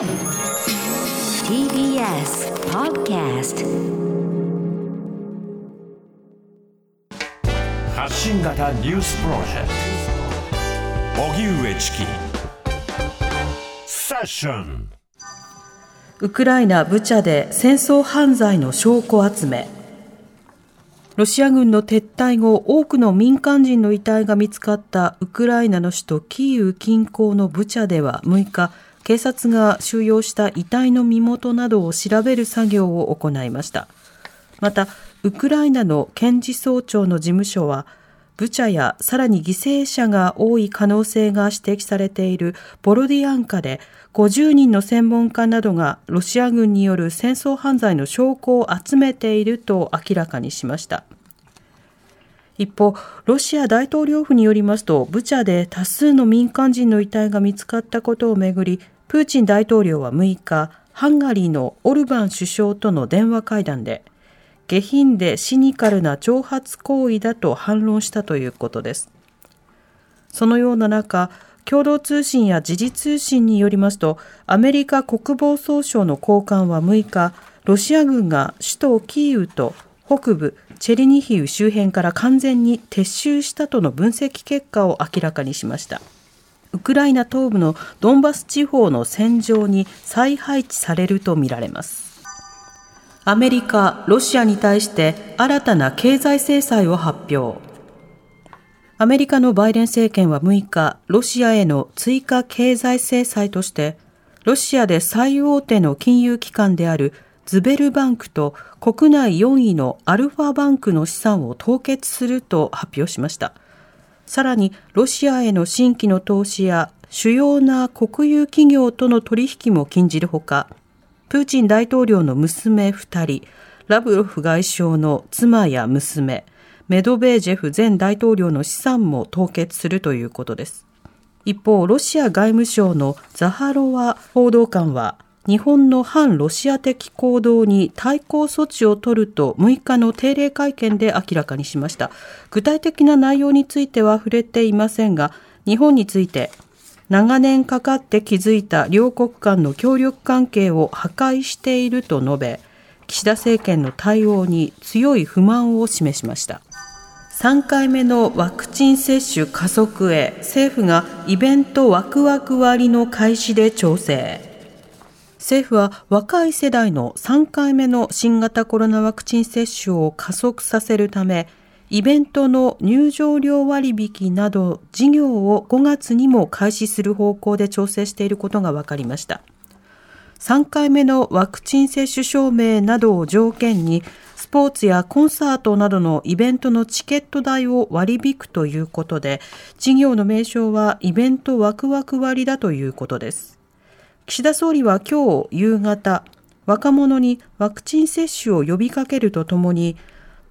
TBS Podcast 発信型ニュースプロジェクト。荻上チキ。セッション。ウクライナ・ブチャで戦争犯罪の証拠集め。ロシア軍の撤退後多くの民間人の遺体が見つかったウクライナの首都キーウ近郊のブチャでは6日警察が収容した遺体の身元などを調べる作業を行いましたまたウクライナの検事総長の事務所はブチャやさらに犠牲者が多い可能性が指摘されているボロディアンカで50人の専門家などがロシア軍による戦争犯罪の証拠を集めていると明らかにしました。一方、ロシア大統領府によりますと、ブチャで多数の民間人の遺体が見つかったことをめぐり、プーチン大統領は6日、ハンガリーのオルバン首相との電話会談で、下品でシニカルな挑発行為だと反論したということです。そのような中、共同通信や時事通信によりますと、アメリカ国防総省の高官は6日、ロシア軍が首都キーウと北部チェリニヒウ周辺から完全に撤収したとの分析結果を明らかにしました。ウクライナ東部のドンバス地方の戦場に再配置されるとみられます。アメリカ、ロシアに対して新たな経済制裁を発表。アメリカのバイデン政権は6日、ロシアへの追加経済制裁として、ロシアで最大手の金融機関であるズベルバンクと国内4位のアルファバンクの資産を凍結すると発表しました。さらに、ロシアへの新規の投資や主要な国有企業との取引も禁じるほか、プーチン大統領の娘2人、ラブロフ外相の妻や娘、メドベージェフ前大統領の資産も凍結するということです。一方、ロシア外務省のザハロワ報道官は、日本の反ロシア的行動に対抗措置を取ると6日の定例会見で明らかにしました。具体的な内容については触れていませんが日本について長年かかって築いた両国間の協力関係を破壊していると述べ岸田政権の対応に強い不満を示しました。3回目のワクチン接種加速へ政府がイベントワクワク割の開始で調整。政府は若い世代の3回目の新型コロナワクチン接種を加速させるため、イベントの入場料割引など事業を5月にも開始する方向で調整していることが分かりました。3回目のワクチン接種証明などを条件に、スポーツやコンサートなどのイベントのチケット代を割り引くということで、事業の名称はイベントワクワク割だということです。岸田総理は今日夕方、若者にワクチン接種を呼びかけるとともに、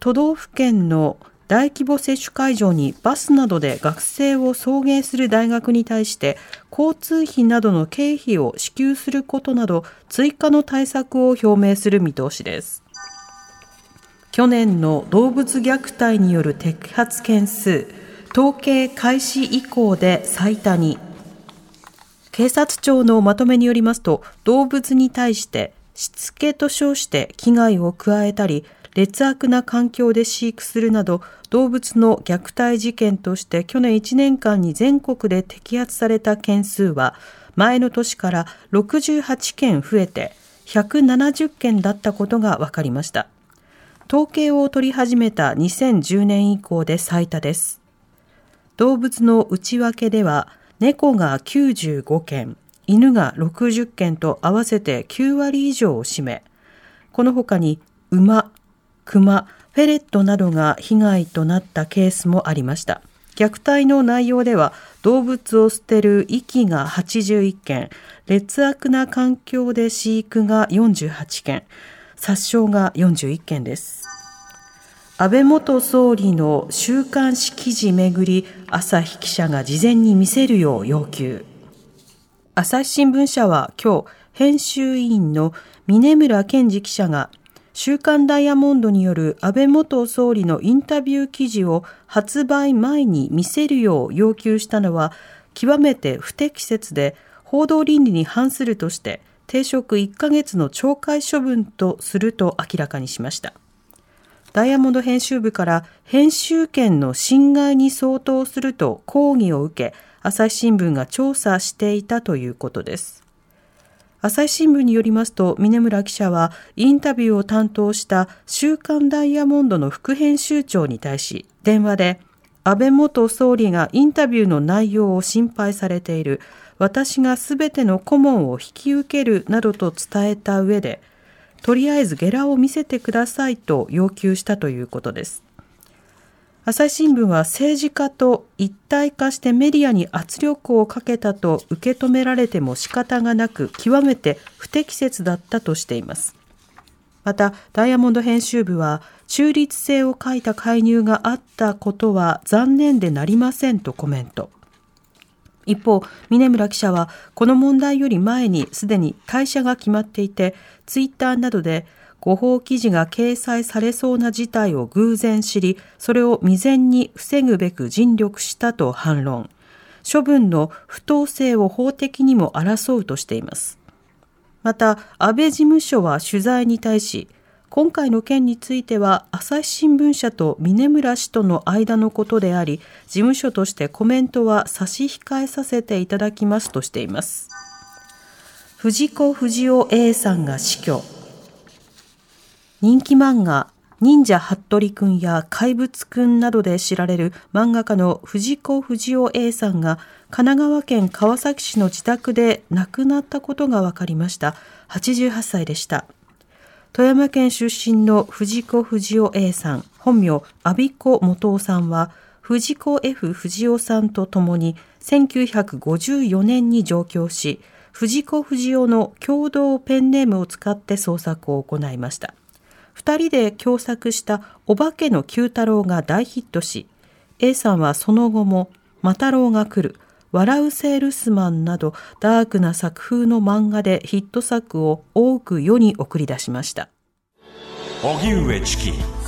都道府県の大規模接種会場にバスなどで学生を送迎する大学に対して交通費などの経費を支給することなど追加の対策を表明する見通しです。去年の動物虐待による摘発件数、統計開始以降で最多に。警察庁のまとめによりますと、動物に対してしつけと称して危害を加えたり、劣悪な環境で飼育するなど動物の虐待事件として去年1年間に全国で摘発された件数は前の年から68件増えて170件だったことが分かりました。統計を取り始めた2010年以降で最多です。動物の内訳では猫が95件、犬が60件と合わせて9割以上を占め、この他に馬、熊、フェレットなどが被害となったケースもありました。虐待の内容では動物を捨てる遺棄が81件、劣悪な環境で飼育が48件、殺傷が41件です。安倍元総理の週刊誌記事めぐり朝日記者が事前に見せるよう要求朝日新聞社は今日編集委員の峰村健二記者が週刊ダイヤモンドによる安倍元総理のインタビュー記事を発売前に見せるよう要求したのは極めて不適切で報道倫理に反するとして停職1ヶ月の懲戒処分とすると明らかにしました。ダイヤモンド編集部から編集権の侵害に相当すると抗議を受け、朝日新聞が調査していたということです。朝日新聞によりますと、峰村記者はインタビューを担当した週刊ダイヤモンドの副編集長に対し、電話で、安倍元総理がインタビューの内容を心配されている。私がすべての顧問を引き受けるなどと伝えた上で、とりあえずゲラを見せてくださいと要求したということです。朝日新聞は政治家と一体化してメディアに圧力をかけたと受け止められても仕方がなく極めて不適切だったとしています。また、ダイヤモンド編集部は中立性を欠いた介入があったことは残念でなりませんとコメント。一方、峰村記者はこの問題より前にすでに退社が決まっていて、ツイッターなどで誤報記事が掲載されそうな事態を偶然知り、それを未然に防ぐべく尽力したと反論。処分の不当性を法的にも争うとしています。また、安倍事務所は取材に対し、今回の件については朝日新聞社と峰村氏との間のことであり、事務所としてコメントは差し控えさせていただきますとしています。藤子不二雄 A さんが死去。人気漫画忍者服部くんや怪物くんなどで知られる漫画家の藤子不二雄 A さんが神奈川県川崎市の自宅で亡くなったことが分かりました。88歳でした。富山県出身の藤子不二雄 A さん、本名、阿比子元夫さんは、藤子 F 不二雄さんと共に1954年に上京し、藤子不二雄の共同ペンネームを使って創作を行いました。二人で共作したお化けの九太郎が大ヒットし、A さんはその後も、マタロウが来る、笑うセールスマンなどダークな作風の漫画でヒット作を多く世に送り出しました。荻上チキ